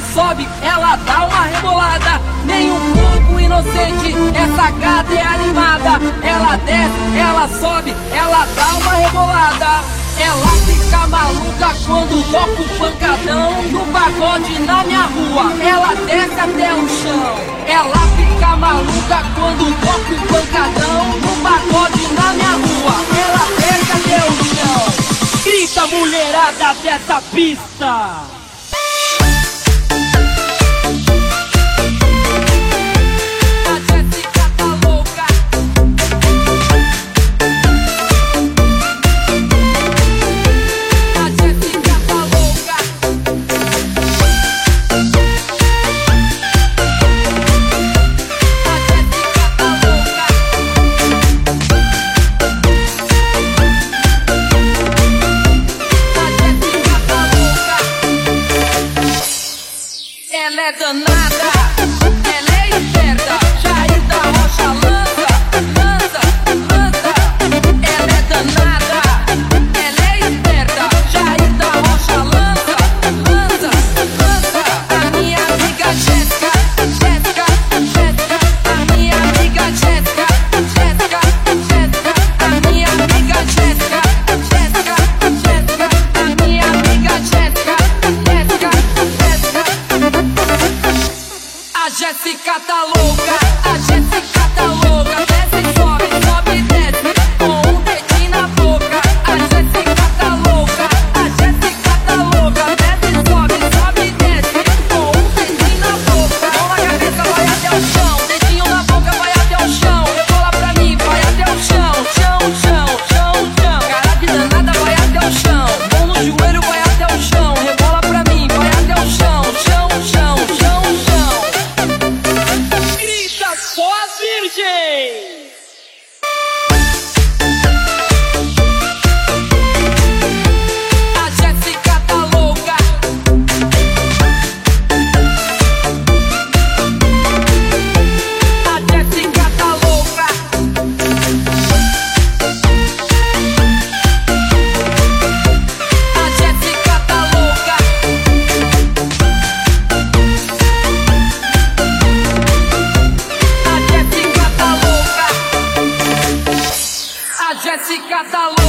ela sobe, ela dá uma rebolada. Nem um pouco inocente, essa gata é animada. Ela desce, ela sobe, ela dá uma rebolada. Ela fica maluca quando toca o pancadão no pagode na minha rua. Ela desce até o chão. Ela fica maluca quando toca o pancadão no pagode na minha rua. Ela desce até o chão. Grita mulherada dessa pista. lei è dannata, è lei esperta, ciao. A Jéssica tá louca, a Jéssica tá louca. Catalunha.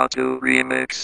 Fatu Remix